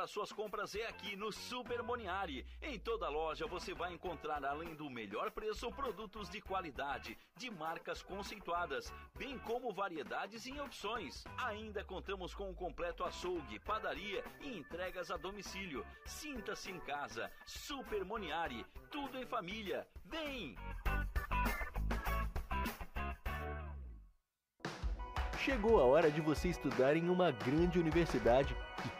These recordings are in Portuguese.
As suas compras é aqui no Super Moniari. Em toda loja você vai encontrar, além do melhor preço, produtos de qualidade, de marcas conceituadas, bem como variedades e opções. Ainda contamos com um completo açougue, padaria e entregas a domicílio. Sinta-se em casa. Super Moniari. Tudo em família. Vem! Chegou a hora de você estudar em uma grande universidade e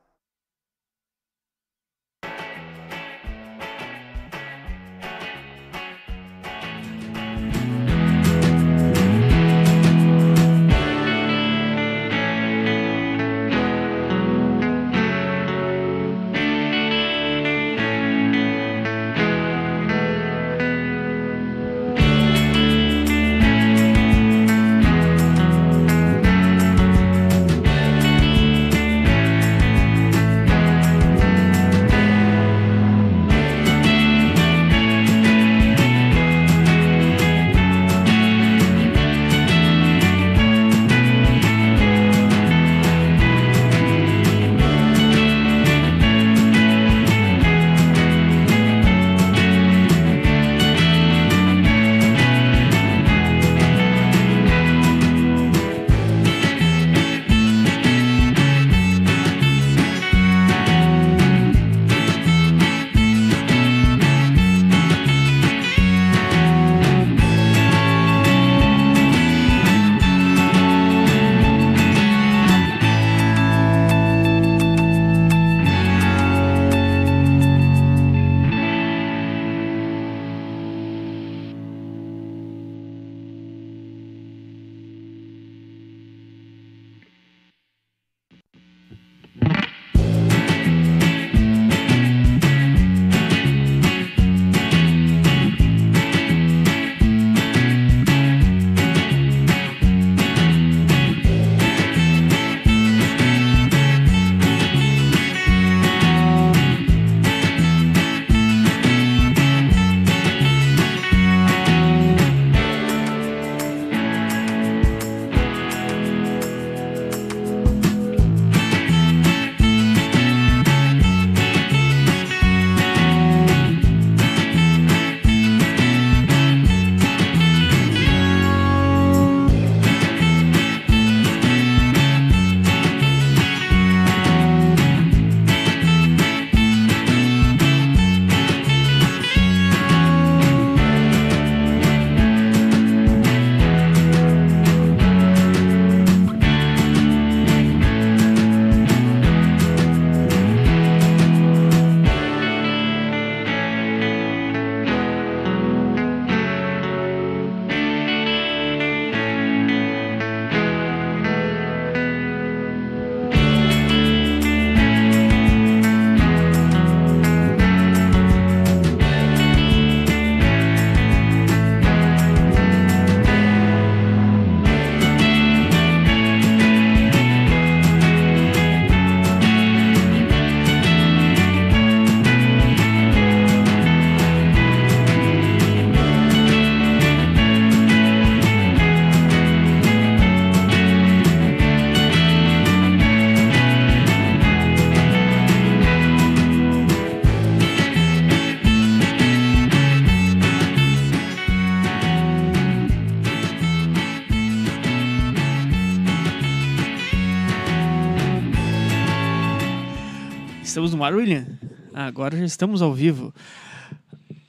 No ar, William? Agora já estamos ao vivo.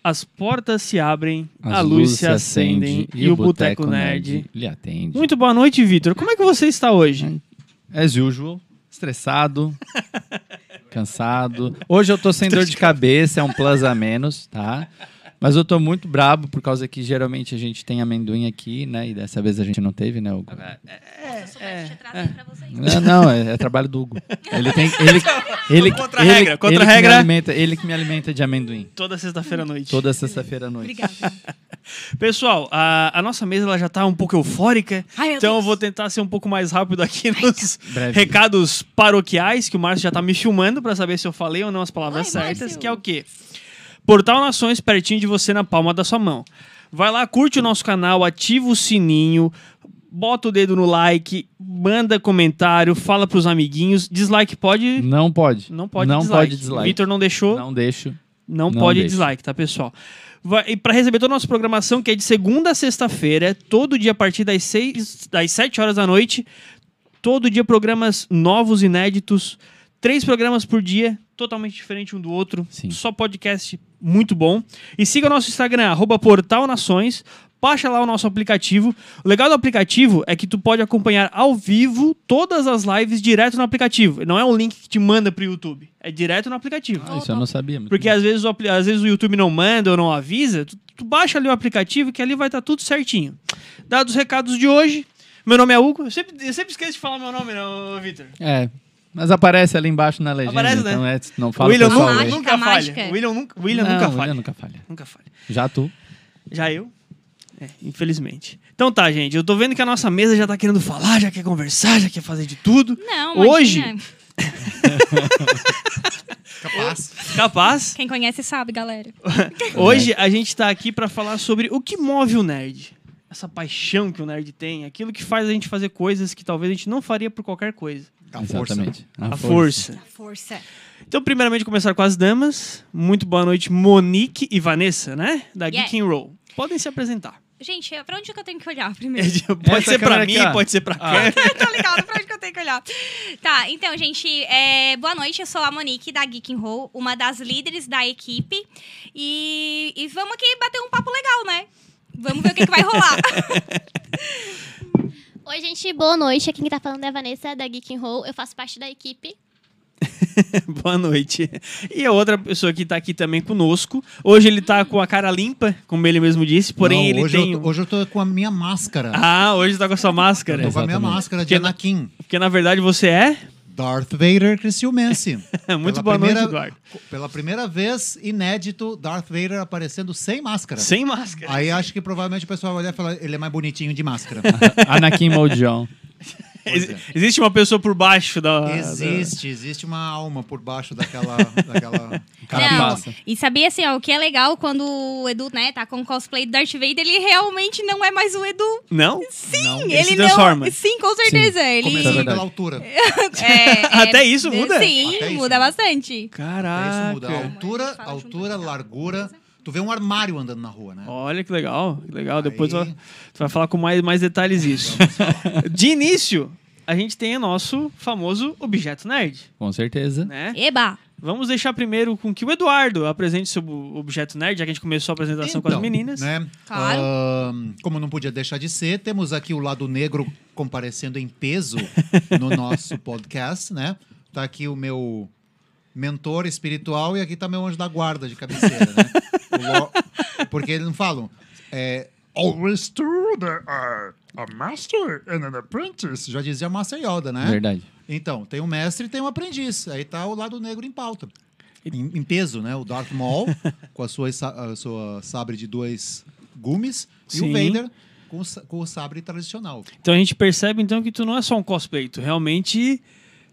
as portas se abrem, As a luz se acende e, o Boteco Nerd. lhe atende. Muito boa noite, Vitor. Como é que você está hoje? As usual, estressado, cansado. Hoje eu tô sem dor de cabeça, é um plus a menos, tá? Mas eu tô muito brabo por causa que geralmente a gente tem amendoim aqui, né? E dessa vez a gente não teve, né, Hugo? É, trazido pra vocês. Não, não, é, é trabalho do Hugo. Ele tem. Ele, ele, Contra ele- regra, contra ele a que regra. Me alimenta, ele que me alimenta de amendoim. Toda sexta-feira à noite. Toda sexta-feira à noite. Obrigada. Pessoal, a, a nossa mesa ela já tá um pouco eufórica. Ai, então eu vou tentar ser um pouco mais rápido aqui nos Breve. recados paroquiais, que o Márcio já tá me filmando pra saber se eu falei ou não as palavras Ai, certas, Márcio. que é o quê? Portal Nações pertinho de você na palma da sua mão. Vai lá, curte o nosso canal, ativa o sininho, bota o dedo no like, manda comentário, fala pros amiguinhos. Dislike pode. Não pode. Não pode Não dislike. pode dislike. Vitor não deixou. Não deixo. Não, Não pode deixa. dislike, tá, pessoal? Vai- e para receber toda a nossa programação, que é de segunda a sexta-feira, todo dia a partir das, seis, das 7 horas da noite, todo dia programas novos, inéditos, três programas por dia, totalmente diferente um do outro, Sim. só podcast muito bom. E siga o nosso Instagram, arroba Portal Nações, baixa lá o nosso aplicativo. O legal do aplicativo é que tu pode acompanhar ao vivo todas as lives direto no aplicativo. Não é um link que te manda pro YouTube, é direto no aplicativo. Ah, isso eu não sabia. Porque bom. às vezes, o, às vezes o YouTube não manda ou não avisa, tu, tu baixa ali o aplicativo que ali vai estar tudo certinho. Dados os recados de hoje, meu nome é Hugo. Eu sempre, eu sempre esqueço de falar meu nome, não, Vitor. É. Mas aparece ali embaixo na legenda. Aparece, né? então é, não fala William, o pessoal nunca, nunca falha. William, nunca, William Não, nunca William falha. nunca falha. Nunca falha. Já tu. Já eu? É, infelizmente. Então tá, gente. Eu tô vendo que a nossa mesa já tá querendo falar, já quer conversar, já quer fazer de tudo. Não, Hoje- imagina. Capaz. Capaz. Quem conhece sabe, galera. Hoje a gente tá aqui pra falar sobre o que move o nerd. Essa paixão que o nerd tem, aquilo que faz a gente fazer coisas que talvez a gente não faria por qualquer coisa. A força. Exatamente. A, força. Força. Então, primeiramente, começar com as damas. Muito boa noite, Monique e Vanessa, né? Da Yeah. Geek and Roll. Podem se apresentar. Gente, pra onde que eu tenho que olhar primeiro? pode Essa ser pra mim, pode ser pra Ah. cá. Tô ligado pra onde que eu tenho que olhar. Tá, então, gente, é, boa noite. Eu sou a Monique da Geek and Roll, uma das líderes da equipe. E, e vamos aqui bater um papo legal, né? Vamos ver o que, que vai rolar. Oi, gente, boa noite. Aqui quem tá falando é a Vanessa, da Geek and Roll. Eu faço parte da equipe. boa noite. E a outra pessoa que tá aqui também conosco. Hoje ele tá com a cara limpa, como ele mesmo disse, porém Não, ele hoje, tem. eu tô, hoje eu tô com a minha máscara. Ah, hoje tá com a sua máscara. tô com a minha máscara de Que na- Anakin. Porque na verdade você é. Darth Vader Criciumense. Muito Pela boa noite, primeira- Eduardo. Pela primeira vez, inédito, Darth Vader aparecendo sem máscara. Sem máscara. Aí acho que provavelmente o pessoal vai olhar e falar, ele é mais bonitinho de máscara. Anakin Moldion. É. Existe uma pessoa por baixo da. Existe, existe uma alma por baixo daquela, daquela Carapaça. Não, e sabia assim, ó, o que é legal quando o Edu, né, tá com o cosplay do Darth Vader, ele realmente não é mais o Edu. Não? Sim, Ele ele, se transforma. não. Sim, com certeza. ele Isso é Começando pela altura. é, é- Até isso muda? Sim, Até isso muda muda. bastante. Até isso Caraca. muda. A altura, altura, largura. Tu vê um armário andando na rua, né? Olha que legal, que legal. Depois tu Aí- vai, tu vai falar com mais, mais detalhes isso. De início, a gente tem o nosso famoso objeto nerd, Com certeza. né? Eba! Vamos deixar primeiro com que o Eduardo apresente seu objeto nerd, já que a gente começou a apresentação com as Então, meninas. Né? Claro. Como não podia deixar de ser, temos aqui o lado negro comparecendo em peso no nosso podcast, né? Tá aqui o meu mentor espiritual e aqui tá meu anjo da guarda de cabeceira, né? Porque eles não falam. É, Always true there are a master and an apprentice. Já dizia Master Yoda, né? Verdade. Então, tem um mestre e tem um aprendiz. Aí tá o lado negro em pauta. Em, em peso, né? O Darth Maul, com a sua, a sua sabre de dois gumes. E Sim. o Vader com com o sabre tradicional. Então a gente percebe então que tu não é só um cosplay, tu realmente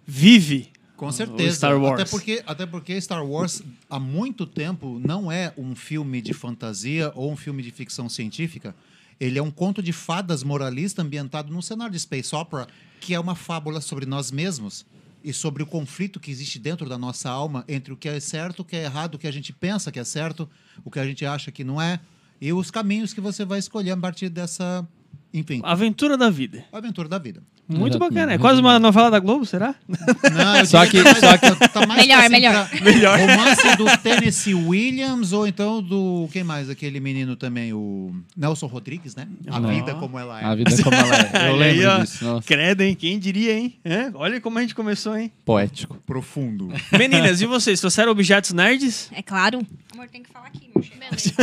vive. Com certeza. Star Wars. Até porque, até porque Star Wars, há muito tempo, não é um filme de fantasia ou um filme de ficção científica. Ele é um conto de fadas moralista ambientado num cenário de space opera, que é uma fábula sobre nós mesmos e sobre o conflito que existe dentro da nossa alma entre o que é certo, o que é errado, o que a gente pensa que é certo, o que a gente acha que não é, e os caminhos que você vai escolher a partir dessa Enfim, Aventura da vida. aventura da vida. Muito Exatamente. bacana. É quase uma novela da Globo, será? Não, eu Só que- tá mais- tá mais Melhor, pra, assim, melhor. pra Romance do Tennessee Williams ou então do. Quem mais? Aquele menino também, o Nelson Rodrigues, né? A Não. vida como ela é. A vida como ela é. Eu aí, lembro ó. disso. Nossa, Credo, hein? Quem diria, hein? É, Olha como a gente começou, hein? poético. Profundo. Meninas, e vocês? Trouxeram objetos nerds? É claro. Amor, tem que falar aqui. Beleza.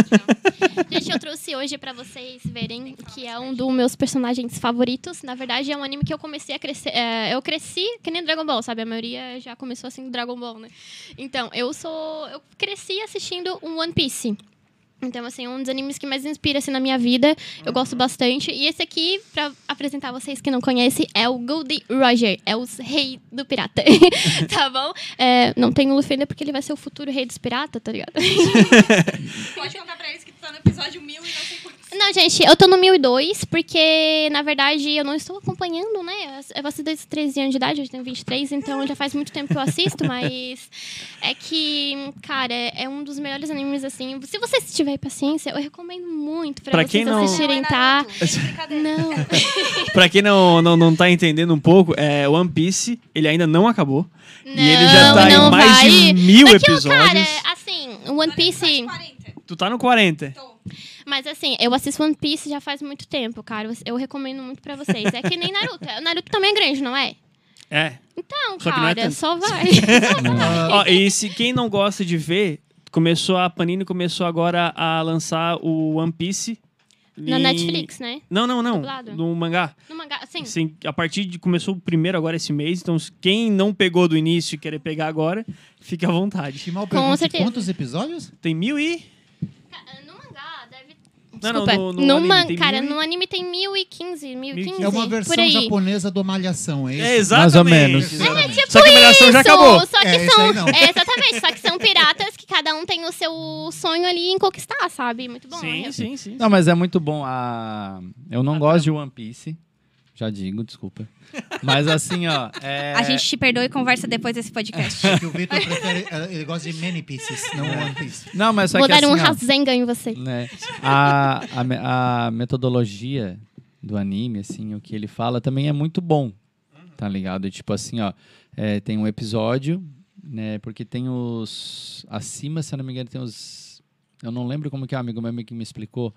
Gente, eu trouxe hoje pra vocês verem que é um dos meus personagens favoritos. Na verdade, é um anime que eu comecei a crescer. é, eu cresci que nem Dragon Ball, sabe? A maioria já começou assim do Dragon Ball, né? Então, eu sou. Eu cresci assistindo um One Piece. Então, assim, um dos animes que mais inspira assim, na minha vida. Eu gosto bastante. E esse aqui, pra apresentar vocês que não conhecem, é o Goldie Roger. É o rei do pirata. tá bom? É, não tem o Luffy ainda porque ele vai ser o futuro rei dos piratas, tá ligado? Pode contar pra eles que tu tá no episódio 1000 e não sei quantos. Não, gente, eu tô no 1002, porque, na verdade, eu não estou acompanhando, né? Eu assisto desde 13 anos de idade, eu tenho 23, então já faz muito tempo que eu assisto, mas é que, cara, é um dos melhores animes, assim. Se vocês tiverem paciência, eu recomendo muito pra, Pra vocês quem não- assistirem, tá? Não. Pra quem não, não, não tá entendendo um pouco, é One Piece, ele ainda não acabou. e ele já Não, tá não em mais vai. de mil Daqui, episódios. Cara, assim, One Piece. 40. Tu tá no 40. Mas assim, eu assisto One Piece já faz muito tempo, cara. Eu recomendo muito pra vocês. É que nem Naruto. O Naruto também é grande, não é? É. Então, Só é cara, tanto. só vai. Ó, e se quem não gosta de ver, começou a Panini começou agora a lançar o One Piece. Na em- Netflix, né? Não, não, não. Dublado? No mangá. No mangá, assim. Sim, a partir de. Começou o primeiro agora esse mês, então quem não pegou do início e querer pegar agora, fique à vontade. Que mal Com certeza. quantos episódios? Tem mil e. No mangá, deve. Não, não, Desculpa. no- no anime man- tem Cara, mil e- no anime tem 1015, 1015. É uma por versão aí. japonesa do Malhação, é isso? É, exatamente. Mais ou menos. Exatamente. Tipo Só que a Malhação já isso, acabou. Só que É, são. É, exatamente, só que são piratas que cada um tem o seu sonho ali em conquistar, sabe? Muito bom. Sim, né? sim, sim. Não, mas é muito bom. A... Eu não gosto de One Piece. Já digo, desculpa. Mas assim, ó. é- A gente te perdoa e conversa depois desse podcast. Porque o Victor prefere. Ele gosta de many pieces, não One Piece. Não, mas só Vou que dar um assim, ó, Rasengan em você. né, a, a, a metodologia do anime, assim, o que ele fala também é muito bom, tá ligado? Tipo assim, ó, é, tem um episódio, né, porque tem os... Acima, se eu não me engano, tem os... Eu não lembro como que é, um amigo meu que me explicou.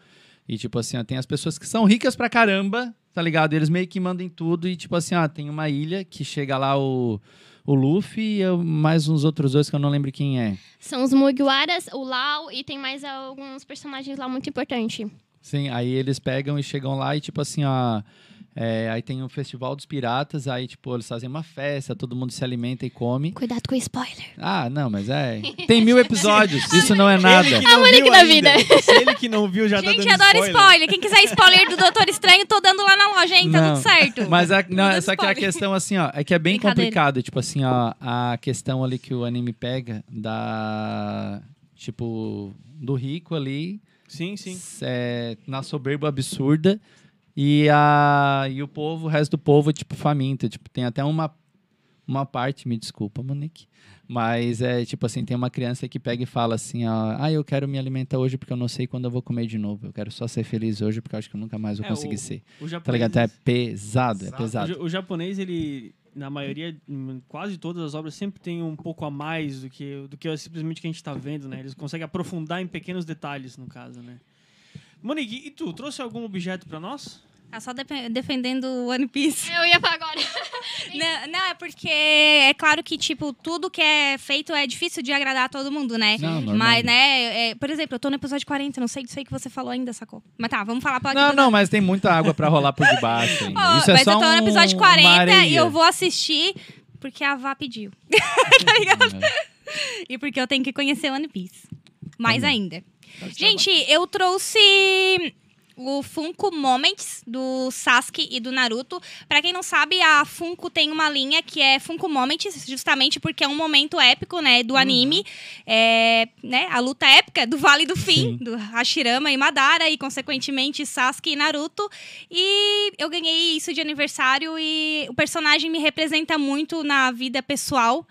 E, tipo assim, ó, tem as pessoas que são ricas pra caramba, tá ligado? Eles meio que mandam em tudo e, tipo assim, ó, tem uma ilha que chega lá o... O Luffy e eu- mais uns outros dois que eu não lembro quem é. São os Mugiwaras, o Lau e tem mais alguns personagens lá muito importantes. Sim, aí eles pegam e chegam lá e, tipo assim, ó. É, aí tem o Festival dos Piratas, aí, tipo, eles fazem uma festa, todo mundo se alimenta e come. Cuidado com o spoiler. Ah, não, mas é. Tem mil episódios, isso não é nada. Ele que não Monique viu da vida. Se ele que não viu já tá Gente, dando adoro spoiler. Quem quiser spoiler do Doutor Estranho, tô dando lá na loja, hein? Tá Não, tudo certo. Mas a, não, Dando só que a questão, assim, ó, é que é bem complicado. Tipo assim, ó, a questão ali que o anime pega da. Tipo, do rico ali, Sim, sim. é, na soberba absurda e, a, e o povo, o resto do povo, tipo, faminta. Tipo, tem até uma, uma parte, me desculpa, Monique, mas é tipo assim, tem uma criança que pega e fala assim, ó, ah, eu quero me alimentar hoje porque eu não sei quando eu vou comer de novo. Eu quero só ser feliz hoje porque eu acho que eu nunca mais vou É, conseguir o- ser. O Tá japonês, ligado? Então é pesado, é o, pesado. ja- o japonês, ele, na maioria, em quase todas as obras, sempre tem um pouco a mais do que, do que simplesmente que a gente tá vendo, né? Eles conseguem aprofundar em pequenos detalhes, no caso, né? Monique, e tu, trouxe algum objeto pra nós? Tá só defendendo o One Piece. Eu ia falar agora. Não, não, é porque é claro que, tipo, tudo que é feito é difícil de agradar a todo mundo, né? Não, normal. Mas, né, é, por exemplo, eu tô no episódio 40, não sei disso aí que você falou ainda, sacou? Mas tá, vamos falar pra Não, não, mas tem muita água pra rolar por debaixo. ainda. Ó, Isso é mas só eu tô no um- episódio uma 40 e eu vou assistir porque a Vá pediu. E porque eu tenho que conhecer One Piece. Mais Também. ainda. Gente, eu trouxe o Funko Moments do Sasuke e do Naruto. Pra quem não sabe, a Funko tem uma linha que é Funko Moments, justamente porque é um momento épico, né, do anime. É, né, a luta épica do Vale do Fim, Sim. do Hashirama e Madara, e consequentemente Sasuke e Naruto. E eu ganhei isso de aniversário e o personagem me representa muito na vida pessoal.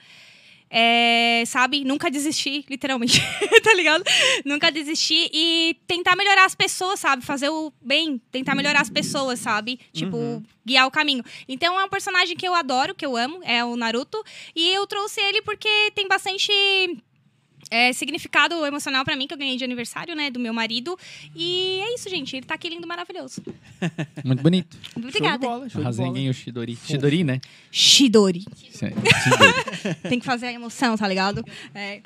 É, sabe? Nunca desistir, literalmente, tá ligado? Nunca desistir e tentar melhorar as pessoas, sabe? Fazer o bem, tentar melhorar as pessoas, sabe? Tipo, guiar o caminho. Então é um personagem que eu adoro, que eu amo, é o Naruto. E eu trouxe ele porque tem bastante é, significado emocional pra mim, que eu ganhei de aniversário, né? Do meu marido. E é isso, gente. Ele tá aqui lindo, maravilhoso. Muito bonito. Obrigada. ganhei o Shidori. Shidori, né? Shidori. Shidori. Tem que fazer a emoção, tá ligado? É.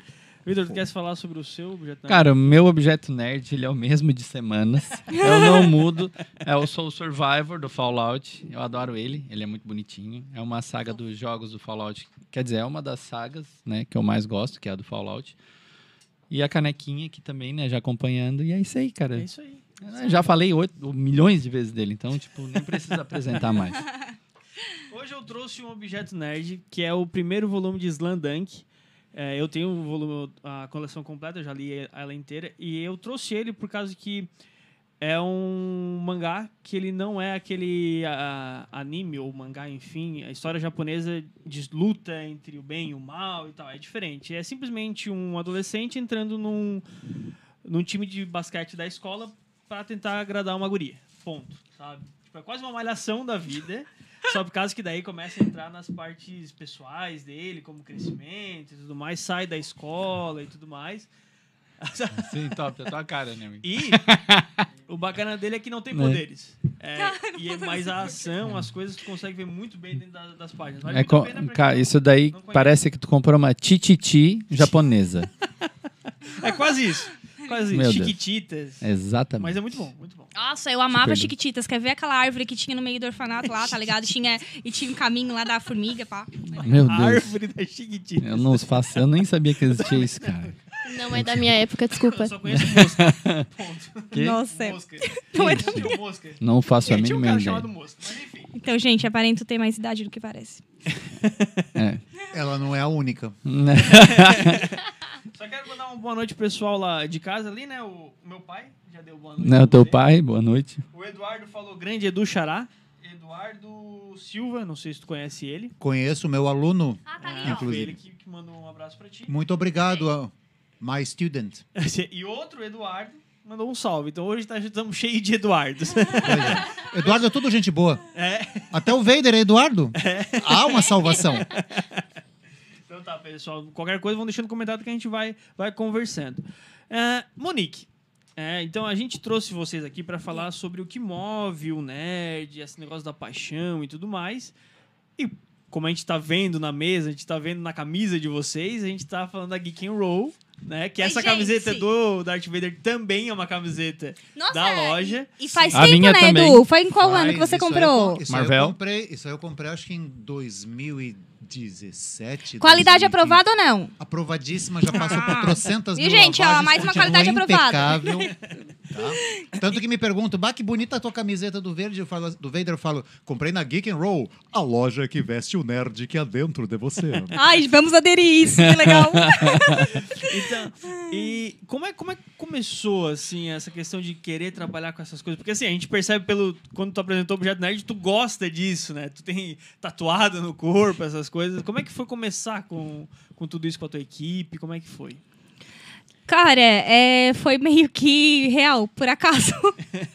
Vitor, tu quer falar sobre o seu objeto? Cara, o meu objeto nerd, ele é o mesmo de semanas. Eu não mudo. É o Soul Survivor do Fallout. Eu adoro ele. Ele é muito bonitinho. É uma saga dos jogos do Fallout. Quer dizer, é uma das sagas, né, que eu mais gosto, que é a do Fallout. E a canequinha aqui também, né, já acompanhando. E é isso aí, cara. É isso aí. Eu já falei oito, milhões de vezes dele, então, tipo, nem precisa apresentar mais. Hoje eu trouxe um objeto nerd, que é o primeiro volume de Slandunk. É, eu tenho o volume, a coleção completa, já li ela inteira. E eu trouxe ele por causa que é um mangá que ele não é aquele anime ou mangá, enfim, a história japonesa de luta entre o bem e o mal e tal. É diferente. É simplesmente um adolescente entrando num, num time de basquete da escola para tentar agradar uma guria. Ponto, sabe? Tipo, é quase uma malhação da vida. Só por causa que daí começa a entrar nas partes pessoais dele, como crescimento e tudo mais, sai da escola e tudo mais. Sim, top. É tua cara, né, amigo? E o bacana dele é que não tem Né? poderes. É, e é mais a ação, as coisas tu consegue ver muito bem dentro da- das páginas. Vale É muito co- a pena pra cara, isso daí parece que tu comprou uma tititi japonesa. É quase isso. Quase Meu isso. Deus. Chiquititas. Exatamente. Mas é muito bom, muito bom. Nossa, eu amava. Chiquititas. Quer ver aquela árvore que tinha no meio do orfanato lá, tá ligado? Tinha, e tinha um caminho lá da formiga, pá. Meu A Deus. árvore da Chiquititas. Eu não faço, eu nem sabia que existia isso, cara. Não é da minha época, desculpa. Eu só conheço mosca. Ponto. Que? Nossa. Mosca. Não é um mosca. Não faço a Tinha um mínima cara ideia. chamado mosca. Mas enfim. Então, gente, aparento ter mais idade do que parece. É. Ela não é a única. Né? Só quero mandar uma boa noite pro pessoal lá de casa ali, né? O, o meu pai já deu boa noite. Não, pra teu você. pai, boa noite. O Eduardo falou grande Edu Xará. Eduardo Silva, não sei se tu conhece ele. Conheço o meu aluno. Ah, tá foi Inclusive. ele que, que mandou um abraço pra ti. Muito obrigado, a my student. E outro Eduardo mandou um salve. Então hoje tá, estamos cheios de Eduardos. É. Eduardo é tudo gente boa. É. Até o Vader é Eduardo. Há uma salvação. Pessoal. Qualquer coisa, vão deixando comentário que a gente vai, vai conversando. É, Monique. é, então a gente trouxe vocês aqui para falar sobre o que move o nerd, esse negócio da paixão e tudo mais. E como a gente tá vendo na mesa, a gente tá vendo na camisa de vocês, a gente tá falando da Geek and Roll, né? Que Oi, essa gente. camiseta do Darth Vader também é uma camiseta Nossa, da loja. E faz A tempo, minha né, também. Edu? Foi em qual ano Mas que você eu comprou? com- isso aí Marvel? Eu comprei, isso aí eu comprei acho que em 2017. Qualidade 2015. aprovada ou não? Aprovadíssima, já passou por trocentas E, mil gente, ó, lavagens, mais uma qualidade aprovada. impecável, tá? Tanto que me perguntam, bah, que bonita a tua camiseta do verde, eu falo, do Vader, eu falo, comprei na Geek and Roll, a loja que veste o nerd que há dentro de você. Ai, vamos aderir isso, que legal. Então, e como é, como é que começou, assim, essa questão de querer trabalhar com essas coisas? Porque, assim, a gente percebe pelo... Quando tu apresentou o Objeto Nerd, tu gosta disso, né? Tu tem tatuado no corpo, essas coisas. Como é que foi começar com, com tudo isso com a tua equipe? Como é que foi? Cara, é, foi meio que real, por acaso.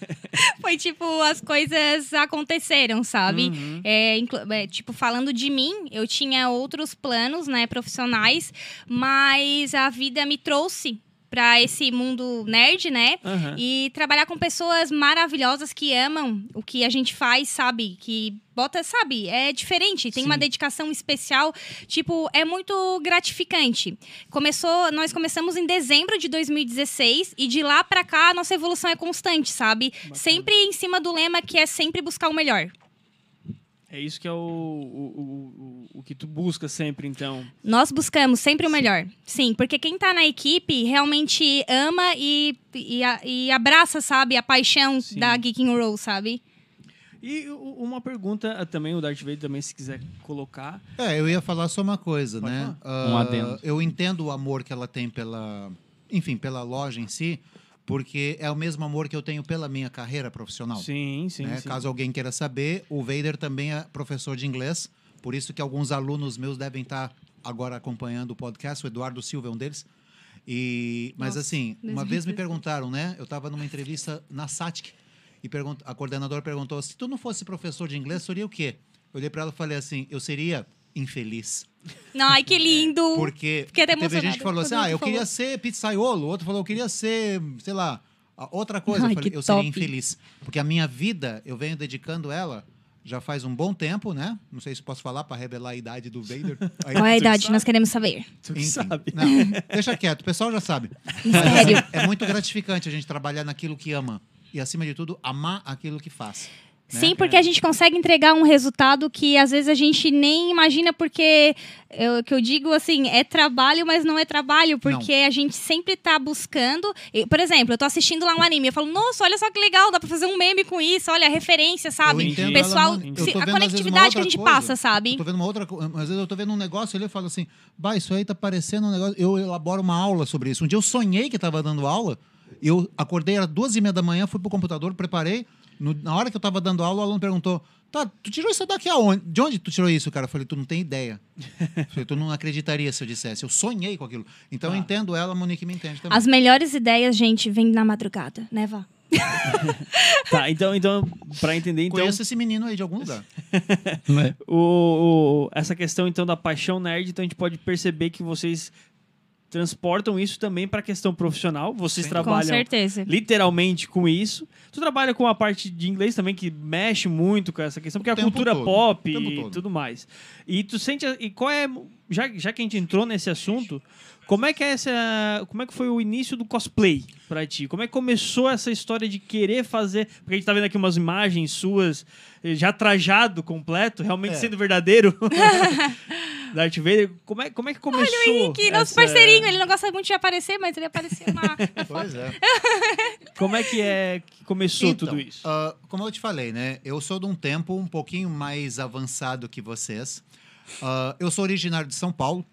foi tipo, as coisas aconteceram, sabe? Uhum. É, é, tipo, falando de mim, eu tinha outros planos, né, profissionais, mas a vida me trouxe pra esse mundo nerd, né? Aham. E trabalhar com pessoas maravilhosas que amam o que a gente faz, sabe? Que bota, sabe? É diferente, tem uma Sim. dedicação especial. Tipo, é muito gratificante. Começou, nós começamos em dezembro de 2016 e de lá pra cá a nossa evolução é constante, sabe? Sempre em cima do lema que é sempre buscar o melhor. É isso que é o, o, o, o, que tu busca sempre, então. Nós buscamos sempre o melhor. Sim, porque quem tá na equipe realmente ama e, e, e abraça, sabe, a paixão Sim. da Geeking Roll, sabe? E uma pergunta ah, também, o Darth Vader também, se quiser colocar. É, eu ia falar só uma coisa, Pode né? Um Ah, adendo. Eu entendo o amor que ela tem pela, enfim, pela loja em si, porque é o mesmo amor que eu tenho pela minha carreira profissional. Sim, sim, né? sim. Caso alguém queira saber, o Vader também é professor de inglês, por isso que alguns alunos meus devem estar agora acompanhando o podcast, o Eduardo Silva é um deles. E, mas Nossa, assim, uma 2016. vez me perguntaram, né? Eu estava numa entrevista na SATIC e pergunt, a coordenadora perguntou: se tu não fosse professor de inglês, seria o quê? Eu olhei para ela e falei assim: eu seria infeliz. Ai, que lindo. Porque até teve gente que falou assim: ah, eu falou. queria ser pizzaiolo, o outro falou: eu queria ser, sei lá, a- outra coisa. Ai, eu falei: que eu seria top. infeliz. Porque a minha vida, eu venho dedicando ela já faz um bom tempo, né? Não sei se posso falar para revelar a idade do Vader. Aí, Qual é a idade? sabe. Nós queremos saber. Tu que Enfim, sabe. Não, deixa quieto, o pessoal já sabe. Mas, assim, é muito gratificante a gente trabalhar naquilo que ama. E, acima de tudo, amar aquilo que faz. Né? Sim, porque a gente consegue entregar um resultado que às vezes a gente nem imagina, porque eu, que eu digo assim, é trabalho, mas não é trabalho, porque a gente sempre tá buscando. por exemplo, eu tô assistindo lá um anime, eu falo, nossa, olha só que legal, dá pra fazer um meme com isso, olha a referência, sabe? Eu entendo Pessoal. Eu se- a conectividade que a gente coisa. passa, sabe? Eu tô vendo uma outra. Às vezes eu tô vendo um negócio ali e falo assim, bah, isso aí tá parecendo um negócio. Eu elaboro uma aula sobre isso. Um dia eu sonhei que tava dando aula, eu acordei, era duas e meia da manhã, fui pro computador, preparei. No- na hora que eu tava dando aula, o aluno perguntou: Tá, tu tirou isso daqui aonde? De onde tu tirou isso, cara? Eu falei, tu não tem ideia. Eu falei, tu não acreditaria se eu dissesse. Eu sonhei com aquilo. Então eu entendo ela, a Monique me entende também. As melhores ideias, gente, vêm na madrugada, né, Vá? Tá, então, então pra entender, então, Conheço esse menino aí de algum lugar. Né? o, o- essa questão então da paixão nerd, então a gente pode perceber que vocês transportam isso também pra questão profissional. Vocês Sim. Com trabalham certeza. literalmente com isso. Tu trabalha com a parte de inglês também que mexe muito com essa questão, porque é a cultura todo, pop o e todo. tudo mais. E tu sente a- e qual é já, já que a gente entrou nesse assunto, como é que é essa, como é que foi o início do cosplay pra ti? Como é que começou essa história de querer fazer, porque a gente tá vendo aqui umas imagens suas eh, já trajado completo, realmente É. sendo verdadeiro. Darth Vader, como é, como é que começou? Que nosso essa- parceirinho, ele não gosta muito de aparecer, mas ele apareceu na. Pois é. Como é que é que começou Então, tudo isso? ah, como eu te falei, né? Eu sou de um tempo um pouquinho mais avançado que vocês. Ah, eu sou originário de São Paulo.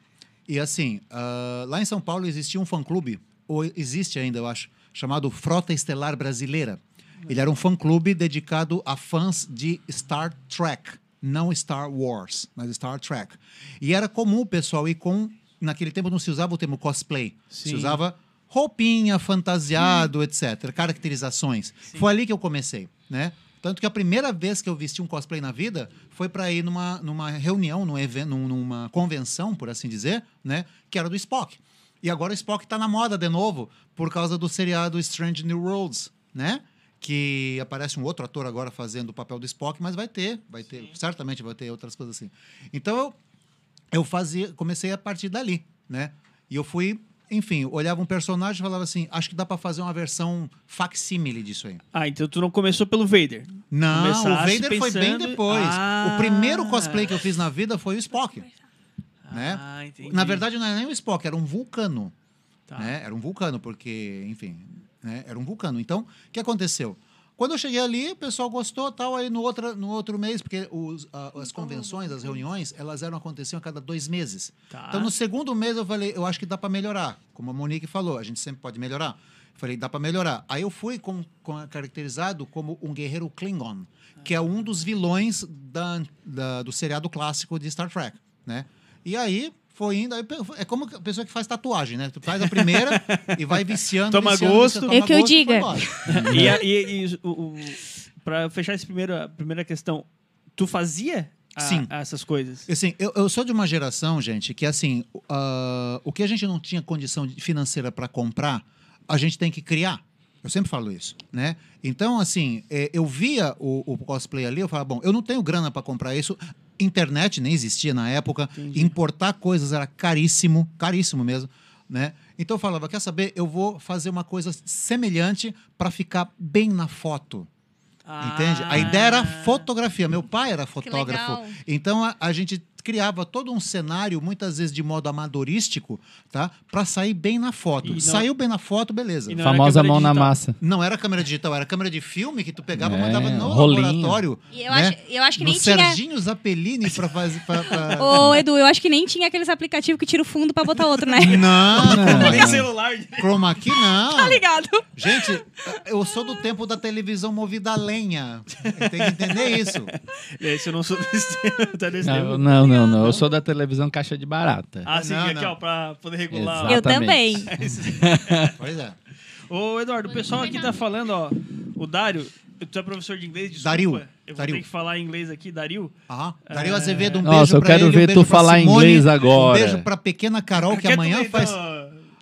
E assim, ah, lá em São Paulo existia um fã-clube, ou existe ainda, eu acho, chamado Frota Estelar Brasileira. Ele era um fã-clube dedicado a fãs de Star Trek. Não Star Wars, mas Star Trek. E era comum o pessoal ir com... Naquele tempo não se usava o termo cosplay. Se Sim. usava roupinha, fantasiado, etc. Caracterizações. Foi ali que eu comecei, né? Tanto que a primeira vez que eu vesti um cosplay na vida foi para ir numa, numa reunião, num evento, num- numa convenção, por assim dizer, né? Que era do Spock. E agora o Spock tá na moda de novo por causa do seriado Strange New Worlds, né? Que aparece um outro ator agora fazendo o papel do Spock, mas vai ter, vai ter, certamente vai ter outras coisas assim. Então eu eu fazia, comecei a partir dali, né? E eu fui, enfim, olhava um personagem e falava assim, acho que dá para fazer uma versão facsímile disso aí. Ah, então tu não começou pelo Vader. Não, o Vader foi bem pensando- depois. Ah. O primeiro cosplay que eu fiz na vida foi o Spock, né? Ah, entendi. Na verdade não era nem o Spock, era um vulcano, Tá. né? Era um vulcano, porque, enfim, né? era um vulcano. Então, o que aconteceu? Quando eu cheguei ali, o pessoal gostou, tal, aí no, outra, no outro mês, porque os, a- as convenções, as reuniões, elas eram aconteciam a cada dois meses. Tá. Então, no segundo mês, eu falei, eu acho que dá para melhorar. Como a Monique falou, a gente sempre pode melhorar. Eu falei, dá para melhorar. Aí eu fui com, com- caracterizado como um guerreiro Klingon, que é um dos vilões da, da- do seriado clássico de Star Trek, né? E aí foi indo, aí é como a pessoa que faz tatuagem, né? Tu faz a primeira e vai viciando, Toma viciando, gosto. viciando, É toma que eu gosto e diga. foi embora. E, a- e, e o, o, pra fechar essa primeira, primeira questão, tu fazia a- Sim. essas coisas? Assim, eu, eu sou de uma geração, gente, que assim, ah, o que a gente não tinha condição financeira para comprar, a gente tem que criar. Eu sempre falo isso, né? Então, assim, eh, eu via o, o cosplay ali, eu falava, bom, eu não tenho grana para comprar isso. Internet nem existia na época. Importar coisas era caríssimo, caríssimo mesmo, né? Então eu falava, quer saber? Eu vou fazer uma coisa semelhante para ficar bem na foto. Entende? A ideia era Ah. fotografia. Meu pai era fotógrafo. Então a, a gente criava todo um cenário, muitas vezes de modo amadorístico, tá? Para sair bem na foto. E não- Saiu bem na foto, beleza. E não Famosa mão na digital. massa. Não era câmera digital, era câmera de filme que tu pegava e É, mandava no rolinho. laboratório. E eu, né? acho, eu acho que no nem tinha. Serginho Zappellini para fazer. Pra, pra... Ô, Edu, eu acho que nem tinha aqueles aplicativos que tira o fundo pra botar outro, né? Não, chroma, Nem celular. chroma key não. Tá ligado? Gente, eu sou do tempo da televisão movida a lenha. Tem que entender isso. Esse eu não sou desse tempo. Tá desse Não, tempo. não, não, não. Eu sou da televisão caixa de barata. Ah, sim, Não, aqui, não. ó, pra poder regular. Eu Exatamente. também. Pois é. Ô, Eduardo, o pessoal aqui tá falando, ó. O Dário, tu é professor de inglês, desculpa. Dario, Eu vou Dario. ter que falar em inglês aqui, Dario. Aham. Dario Azevedo, um Nossa, beijo eu pra quero ele, um ver beijo tu falar Simone, inglês agora. Um beijo pra pequena Carol, que amanhã faz... então,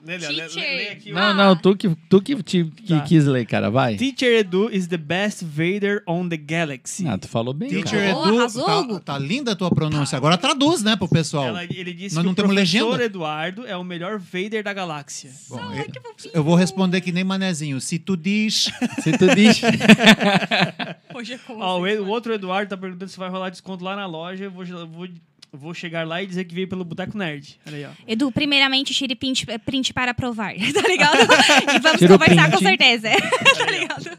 lê, lê, lê, aqui, ó. Não, não, tu que, tu que, te- que Tá. quis ler, cara, vai. Teacher Edu is the best Vader on the galaxy. Ah, tu falou bem, Teacher cara. Oh, Edu, arrasou, tá, Hugo. tá linda a tua pronúncia. Agora traduz, né, pro pessoal. Ela- ele disse Nós que não o temos professor legenda? Eduardo é o melhor Vader da galáxia. Bom, eu, eu vou responder que nem manezinho. Se tu diz... Se tu diz... Hoje é como Ó, o, o outro Eduardo tá perguntando se vai rolar desconto lá na loja. Eu vou, eu vou, vou chegar lá e dizer que veio pelo Boteco Nerd. Olha aí, ó. Edu, primeiramente, tire print, print para provar, tá ligado? E vamos Tira o conversar com print. certeza, tá ligado?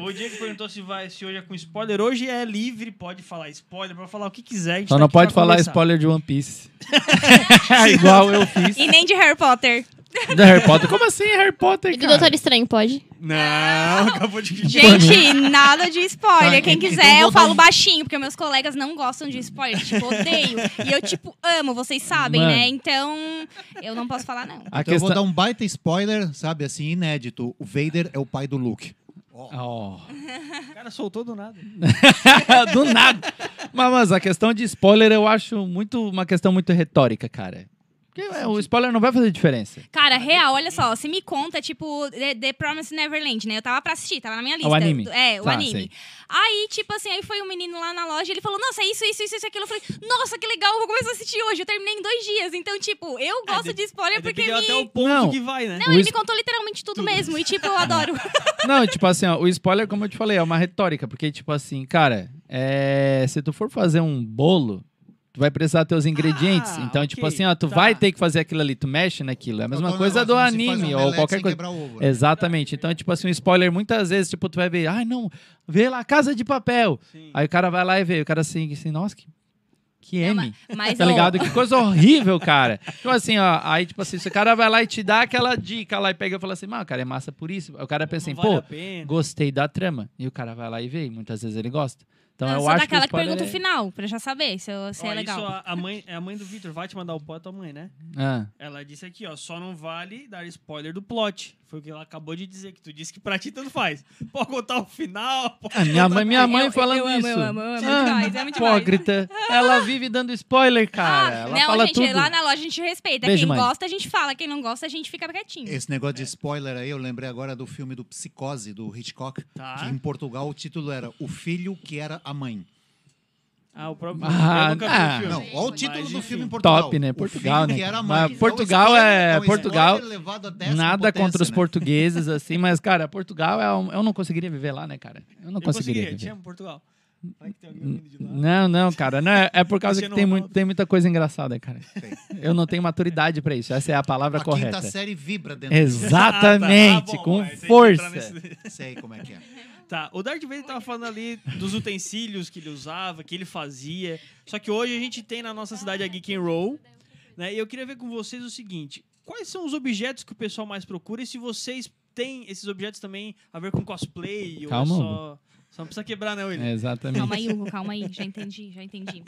O Diego perguntou se, vai, se hoje é com spoiler. Hoje é livre, pode falar spoiler, pode falar o que quiser. Só tá não pode falar conversar. spoiler de One Piece. Igual eu fiz. E nem de Harry Potter. Da Harry Potter. Como assim Harry Potter, E do cara? Doutor Estranho, pode? Não, acabou de Gente, nada de spoiler. Quem então quiser, vou eu dar falo um- baixinho, porque meus colegas não gostam de spoiler. Tipo, odeio. E eu, tipo, amo, vocês sabem, Mano. né? Então, eu não posso falar, não. A Então eu vou dar um baita spoiler, sabe, assim, inédito. O Vader é o pai do Luke. Oh. O cara soltou do nada. Do nada. Mas, mas a questão de spoiler eu acho muito uma questão muito retórica, cara. Porque é, o spoiler não vai fazer diferença. Cara, real, olha só, se me conta, tipo, The, The Promised Neverland, né? Eu tava pra assistir, tava na minha lista. anime. É, o Tá, anime. sei. Aí, tipo assim, aí foi um menino lá na loja, ele falou, nossa, é isso, isso, isso, isso, aquilo. Eu falei, nossa, que legal, eu vou começar a assistir hoje. Eu terminei em dois dias. Então, tipo, eu gosto É, de- de spoiler É, porque me... até o ponto Não. que vai, né? Não, O ele es- me contou literalmente tudo mesmo. E, tipo, eu adoro. Não, tipo assim, ó, o spoiler, como eu te falei, é uma retórica. Porque, tipo assim, cara, é, se tu for fazer um bolo, tu vai precisar ter os ingredientes. Ah, então, ok, tipo assim, ó, tu tá. vai ter que fazer aquilo ali, tu mexe naquilo. É a mesma Então, coisa negócio, do anime um ou qualquer sem coisa. quebrar o ovo, né? Exatamente. Então, tipo assim, o spoiler, muitas vezes, tipo, tu vai ver, ai, não, vê lá, Casa de Papel. Sim. Aí o cara vai lá e vê, o cara assim, assim nossa, que, que Não, M. Mas, Tá ó, ligado? Que coisa horrível, cara. Tipo assim, ó. Aí, tipo assim, se o cara vai lá e te dá aquela dica lá e pega e fala assim, mano, cara, é massa por isso. Aí o cara pensa assim, vale pô, gostei da trama. E o cara vai lá e vê. E muitas vezes ele gosta. Então eu eu sou acho daquela que, que, o spoiler pergunta o é- final, pra já saber se, eu- se Ó, é legal. Isso, a, a mãe, é a mãe do Victor vai te mandar o plot, tua mãe, né? Ah, Ela disse aqui, ó, só não vale dar spoiler do plot. Foi o que ela acabou de dizer, que tu disse que pra ti tanto faz. Pode contar o final, pode a minha mãe, minha mãe Eu- falando eu amo, isso. eu amo, eu amo, é muito Ah, demais, é hipócrita. Ela vive dando spoiler, cara. Ah, Ela não, fala gente, tudo. lá na loja a gente respeita. Beijo, quem mãe. gosta, a gente fala. Quem não gosta, a gente fica quietinho. Esse negócio de spoiler aí, eu lembrei agora do filme do Psicose, do Hitchcock. Tá. Que em Portugal o título era O Filho que Era a Mãe. Ah, o próprio. Ah, eu nunca vi ah. o filme. Não, olha o título Mas, do filme em Portugal. Top, né? Portugal, né? a Mas. Portugal um é- um Portugal- à décima Nada potência, contra os né? portugueses, assim, mas, cara, Portugal é um... Eu não conseguiria viver lá, né, cara? Eu não Eu conseguiria conseguiria, te viver. amo, Portugal. Não, não, cara. Não, é, é por causa que tem, muito, tem muita coisa engraçada, cara. Eu não tenho maturidade pra isso. Essa é a palavra A correta. quinta série vibra dentro do Exatamente, Ah, tá. Ah, bom, com vai, tem que força. nesse-. Sei como é que é. Tá, o Darth Vader tava falando ali dos utensílios que ele usava, que ele fazia. Só que hoje a gente tem na nossa cidade a Geek and Roll, né? E eu queria ver com vocês o seguinte: quais são os objetos que o pessoal mais procura e se vocês têm esses objetos também a ver com cosplay Calma, ou é só. Só não precisa quebrar, né, William? É, exatamente. Calma aí, Hugo, calma aí. Já entendi, já entendi.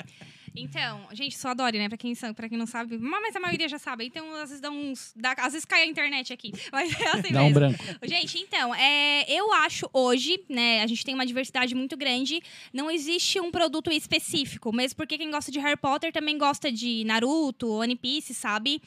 Então, gente, só adore, né? Pra quem, pra quem não sabe, mas a maioria já sabe. Então, às vezes dá uns. dá- às vezes cai a internet aqui. Mas é assim Dá um mesmo. branco. Gente, então, é, eu acho hoje, né, a gente tem uma diversidade muito grande, não existe um produto específico, mesmo porque quem gosta de Harry Potter também gosta de Naruto, One Piece, sabe?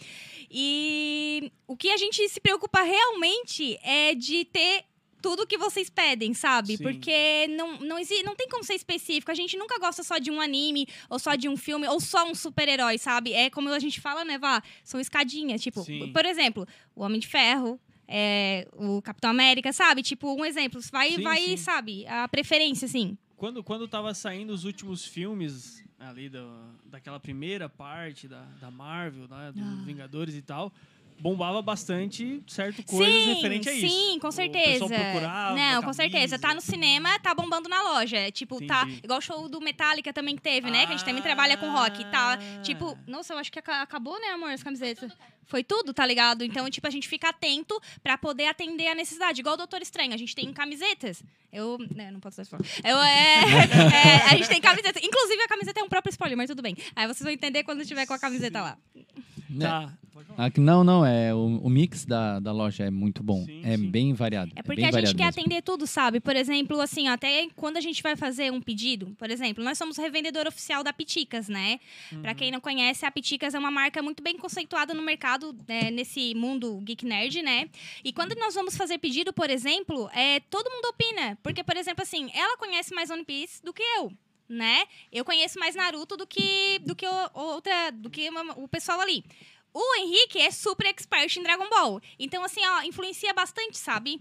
E o que a gente se preocupa realmente é de ter tudo que vocês pedem, sabe? Sim. Porque não, não, exi- não tem como ser específico. A gente nunca gosta só de um anime, ou só de um filme, ou só um super-herói, sabe? É como a gente fala, né, Vá? São escadinhas. Tipo, Sim. por exemplo, o Homem de Ferro, é, o Capitão América, sabe? Tipo, um exemplo. Vai, Sim, vai sim. sabe? A preferência, assim. Quando, quando tava saindo os últimos filmes ali do, daquela primeira parte da, da Marvel, né, dos Ah. Vingadores e tal, bombava bastante certo coisas sim, referente a isso. sim, com O certeza. pessoal procurava, Não, com certeza. Tá no cinema, tá bombando na loja. É, Tipo, tá Entendi. igual o show do Metallica também que teve, né? Que a gente também trabalha com rock. Tá, Ah. tipo, nossa, eu acho que aca- acabou, né, amor, as camisetas. Foi tudo, tá ligado? Então, tipo, a gente fica atento pra poder atender a necessidade. Igual o Doutor Estranho, a gente tem camisetas. Eu. Né, não posso dar spoiler. Eu, é, é, a gente tem camiseta. Inclusive, a camiseta é um próprio spoiler, mas tudo bem. Aí vocês vão entender quando tiver com a camiseta lá. Tá. Aqui, não, não, é o, o mix da, da loja é muito bom. Sim, é sim. bem variado. É porque bem a gente quer mesmo. atender tudo, sabe? Por exemplo, assim, até quando a gente vai fazer um pedido, por exemplo, nós somos revendedor oficial da Piticas, né? Pra quem não conhece, a Piticas é uma marca muito bem conceituada no mercado, né, nesse mundo geek nerd, né? E quando nós vamos fazer pedido, por exemplo, é, todo mundo opina. Porque, por exemplo, assim, ela conhece mais One Piece do que eu. Né? Eu conheço mais Naruto do que do que o, outra, do que uma- o pessoal ali. O Henrique é super expert em Dragon Ball. Então, assim, ó, influencia bastante, sabe?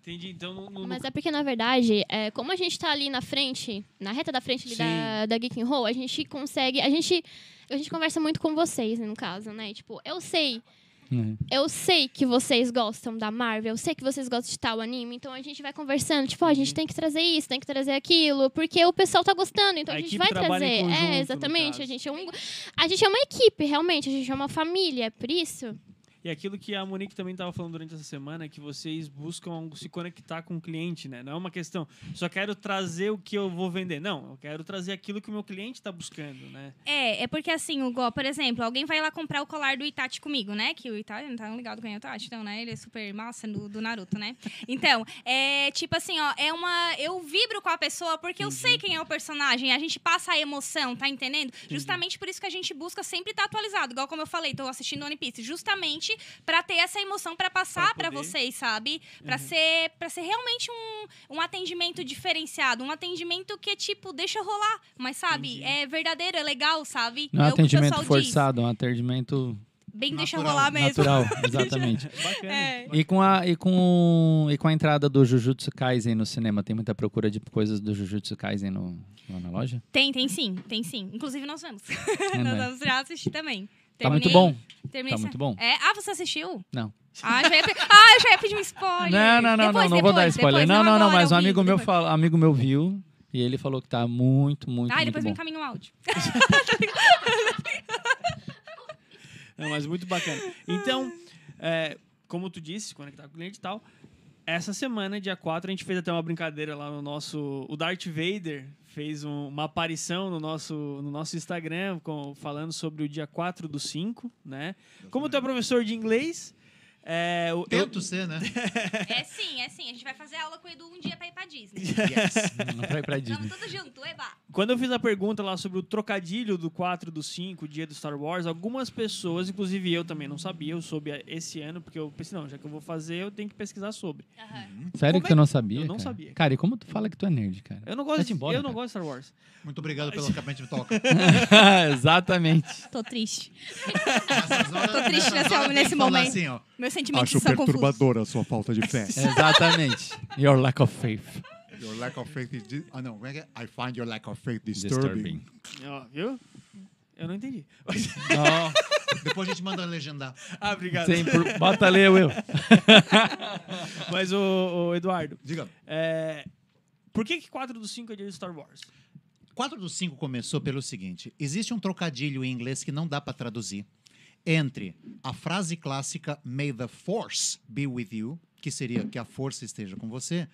Entendi. Então, no, no- Mas é porque, na verdade, é, como a gente tá ali na frente, na reta da frente ali da, da Geek and Roll, a gente consegue. A gente, a gente conversa muito com vocês, né, no caso, né? Tipo, eu sei. Uhum. Eu sei que vocês gostam da Marvel, eu sei que vocês gostam de tal anime, então a gente vai conversando, tipo, ó, a gente tem que trazer isso, tem que trazer aquilo, porque o pessoal tá gostando, então A a, gente vai trazer. conjunto, no é, exatamente. A gente é um. A gente é uma equipe, realmente, a gente é uma família, por isso. E aquilo que a Monique também estava falando durante essa semana é que vocês buscam se conectar com o cliente, né? Não é uma questão, só quero trazer o que eu vou vender. Não, eu quero trazer aquilo que o meu cliente está buscando, né? É, é porque assim, Hugo, por exemplo, alguém vai lá comprar o colar do Itachi comigo, né? Que o Itachi, não tá ligado é o Itachi, então, né? Ele é super massa do, do Naruto, né? Então, é tipo assim, ó, é uma. Eu vibro com a pessoa porque eu sei quem é o personagem, a gente passa a emoção, tá entendendo? Justamente por isso que a gente busca sempre estar atualizado. Igual como eu falei, tô assistindo One Piece, justamente pra ter essa emoção pra passar poder. vocês, sabe? Pra ser para ser realmente um, um atendimento diferenciado, um atendimento que tipo deixa rolar, mas sabe, Entendi. é verdadeiro, é legal, sabe? Não é um que o atendimento pessoal diz. forçado, é um atendimento Bem deixa Natural, rolar mesmo. natural, exatamente. Bacana. É. E com, a, e, com, e com a entrada do Jujutsu Kaisen no cinema, tem muita procura de coisas do Jujutsu Kaisen no, lá na loja? Tem, tem sim, tem sim. Inclusive nós vamos. É, nós né? vamos já assistir também. Tá muito bom? terminei Tá muito bom? É? Ah, você assistiu? Não. Ah, eu já ia, pe- ah, eu já ia pedir um spoiler. Não, não, não, Depois, não, não vou dar depois, spoiler. depois, não, não, não, mas um amigo meu, depois. fala, amigo meu viu e ele falou que tá muito, muito, Ah, muito depois bom. me encaminha um áudio. Não, mas muito bacana. Então, é, como tu disse, conectar com o cliente e tal, essa semana, dia 4, a gente fez até uma brincadeira lá no nosso. O Darth Vader fez um- uma aparição no nosso, no nosso Instagram, com- falando sobre o dia 4 do 5, né? Como tu é professor de inglês. É, o- eu- Tento ser, né? É sim, é sim. A gente vai fazer aula com o Edu um dia pra ir pra Disney. Yes. Não pra ir pra Disney. Vamos tudo junto, eba. Quando eu fiz a pergunta lá sobre o trocadilho do 4 do 5, dia do Star Wars, algumas pessoas, inclusive eu também não sabia, eu soube esse ano, porque eu pensei, não, já que eu vou fazer, eu tenho que pesquisar sobre. Sério Como que é tu não sabia? Eu não cara? sabia. Cara, e como tu fala que tu é nerd, cara? Eu não gosto, Vai-te embora, eu não gosto de Star Wars. Muito obrigado pelo capete de toca. Exatamente. Tô triste. Horas- Tô triste nesse- que momento. Assim, ó, Meus sentimentos Acho são confusos. perturbadora a sua falta de fé. Exatamente. Your lack of faith. Your lack of faith is di- Ah, não, como é que é? I find your lack of faith disturbing. Ó, viu? Eu não entendi. depois a gente manda legendar. ah, obrigado. Sim, por... Bota ali, Will. Mas, o, o Eduardo, Diga. é, por que, que 4 do 5 é de Star Wars? 4 do 5 começou pelo seguinte: existe um trocadilho em inglês que não dá para traduzir entre a frase clássica May the Force be with you, que seria que a força esteja com você,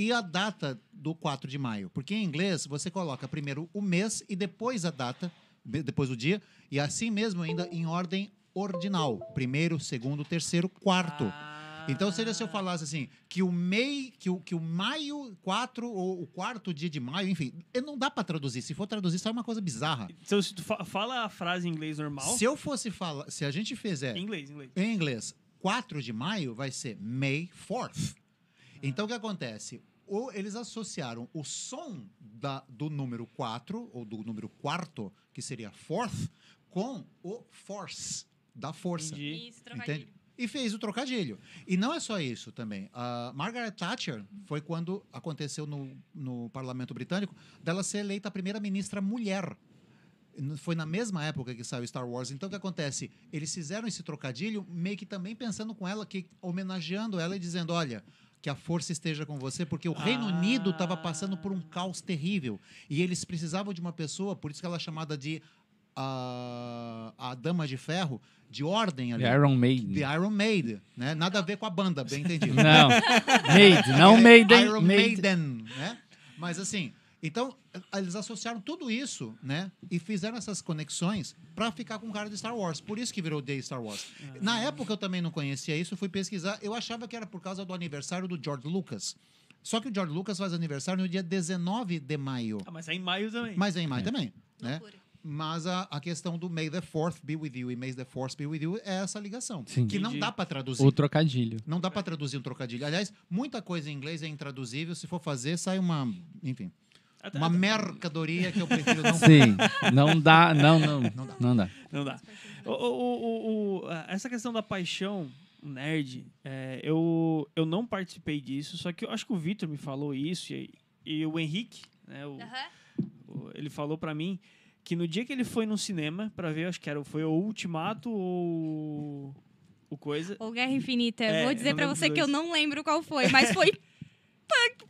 e a data do 4 de maio. Porque em inglês você coloca primeiro o mês e depois a data, depois o dia, e assim mesmo ainda em ordem ordinal: primeiro, segundo, terceiro, quarto. Então seria se eu falasse assim, que o MEI, que o, que o maio 4 ou o quarto dia de maio, enfim, não dá para traduzir. Se for traduzir, sai uma coisa bizarra. Então, se tu fa- fala a frase em inglês normal, Se eu fosse falar, se a gente fizer em inglês, inglês. em inglês, 4 de maio vai ser May 4th. Então o que acontece? Ou eles associaram o som da- do número 4, ou do número quarto, que seria fourth, com o force, da força. Entendi. Isso, trocadilho. Entende? E fez o trocadilho. E não é só isso também. A Margaret Thatcher foi quando aconteceu no, no parlamento britânico dela ser eleita a primeira ministra mulher. Foi na mesma época que saiu Star Wars. Então, o que acontece? Eles fizeram esse trocadilho meio que também pensando com ela, que homenageando ela e dizendo: olha. Que a força esteja com você, porque o Reino Ah. Unido estava passando por um caos terrível. E eles precisavam de uma pessoa, por isso que ela é chamada de a, a Dama de Ferro, de ordem ali. The Iron Maiden. The Iron Maiden, né? Nada a ver com a banda, bem entendido. Não. Maiden, não É Maiden. Iron Maiden. Maiden, né? Mas assim, então eles associaram tudo isso, né? E fizeram essas conexões pra ficar com o cara de Star Wars. Por isso que virou The Star Wars. Na época eu também não conhecia isso, fui pesquisar. Eu achava que era por causa do aniversário do George Lucas. Só que o George Lucas faz aniversário no dia 19 de maio. Ah, mas é em maio também. Mas é em maio também, né? Loucura. Mas a, a questão do May the Fourth be with you e May the Force be with you é essa ligação. Sim. Que não dá pra traduzir. O trocadilho. Não dá pra traduzir um trocadilho. Aliás, muita coisa em inglês é intraduzível. Se for fazer, sai uma. Enfim. Uma mercadoria que eu prefiro não Sim. Não dá, não, não. Não dá. Não dá. Não dá. O- o- o- o- essa questão da paixão nerd, é, eu, eu não participei disso, só que eu acho que o Vitor me falou isso e, e o Henrique, né, o- ele falou pra mim que no dia que ele foi no cinema pra ver, acho que era, foi o Ultimato ou o coisa. Ou Guerra Infinita. É, Vou dizer lembro você que eu não lembro qual foi, mas foi.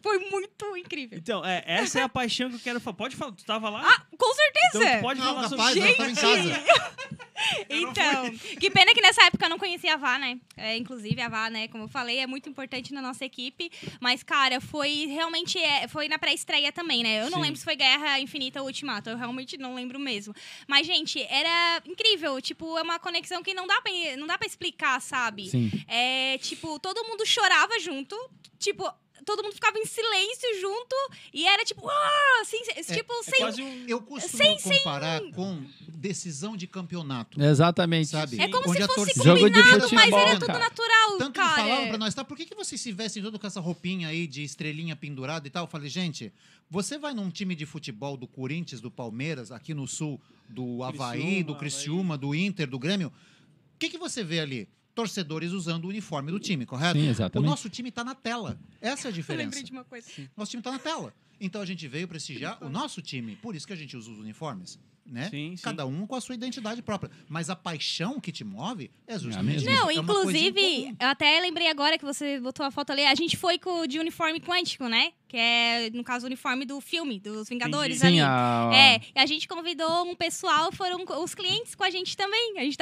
foi muito incrível. Então, é, essa é a paixão que eu quero falar. Pode falar, tu tava lá? Ah, com então certeza! tu pode Não, falar capaz, sobre ela tava em casa. Então, que pena que nessa época eu não conhecia a Vá, né? É, inclusive, a Vá, né, como eu falei, é muito importante na nossa equipe. Mas, cara, foi realmente. é, foi na pré-estreia também, né? Eu não Sim. lembro se foi Guerra Infinita ou Ultimato. Eu realmente não lembro mesmo. Mas, gente, era incrível. Tipo, é uma conexão que não dá pra, não dá pra explicar, sabe? Sim. É, tipo, todo mundo chorava junto. Tipo, todo mundo ficava em silêncio junto. E era tipo, ah, assim, tipo, É sem. quase um... Eu costumo Sem- comparar com decisão de campeonato. Exatamente. Sabe? É como Onde se fosse torcida Jogo de combinado, mas futebol, era tudo cara. natural, Tanto cara. que falavam pra nós, tá? Por que, que vocês se vestem tudo com essa roupinha aí de estrelinha pendurada e tal? Eu falei, gente, você vai num time de futebol do Corinthians, do Palmeiras, aqui no sul, do Havaí, Criciúma, do Criciúma, do Inter, do Grêmio. O que, que você vê ali? Torcedores usando o uniforme do time, correto? Sim, O exatamente. nosso time tá na tela. Essa é a Eu diferença. lembrei de uma coisa. Nosso time tá na tela. Então a gente veio prestigiar o nosso time. Por isso que a gente usa os uniformes, né? Sim, sim. Cada um com a sua identidade própria. Mas a paixão que te move é justamente mesma. isso. Não, É inclusive, eu até lembrei agora que você botou a foto ali, a gente foi com, de uniforme quântico, né? Que é, no caso, o uniforme do filme, dos Vingadores Entendi. ali. Sim, a... É, e a gente convidou um pessoal, foram os clientes com a gente também. A gente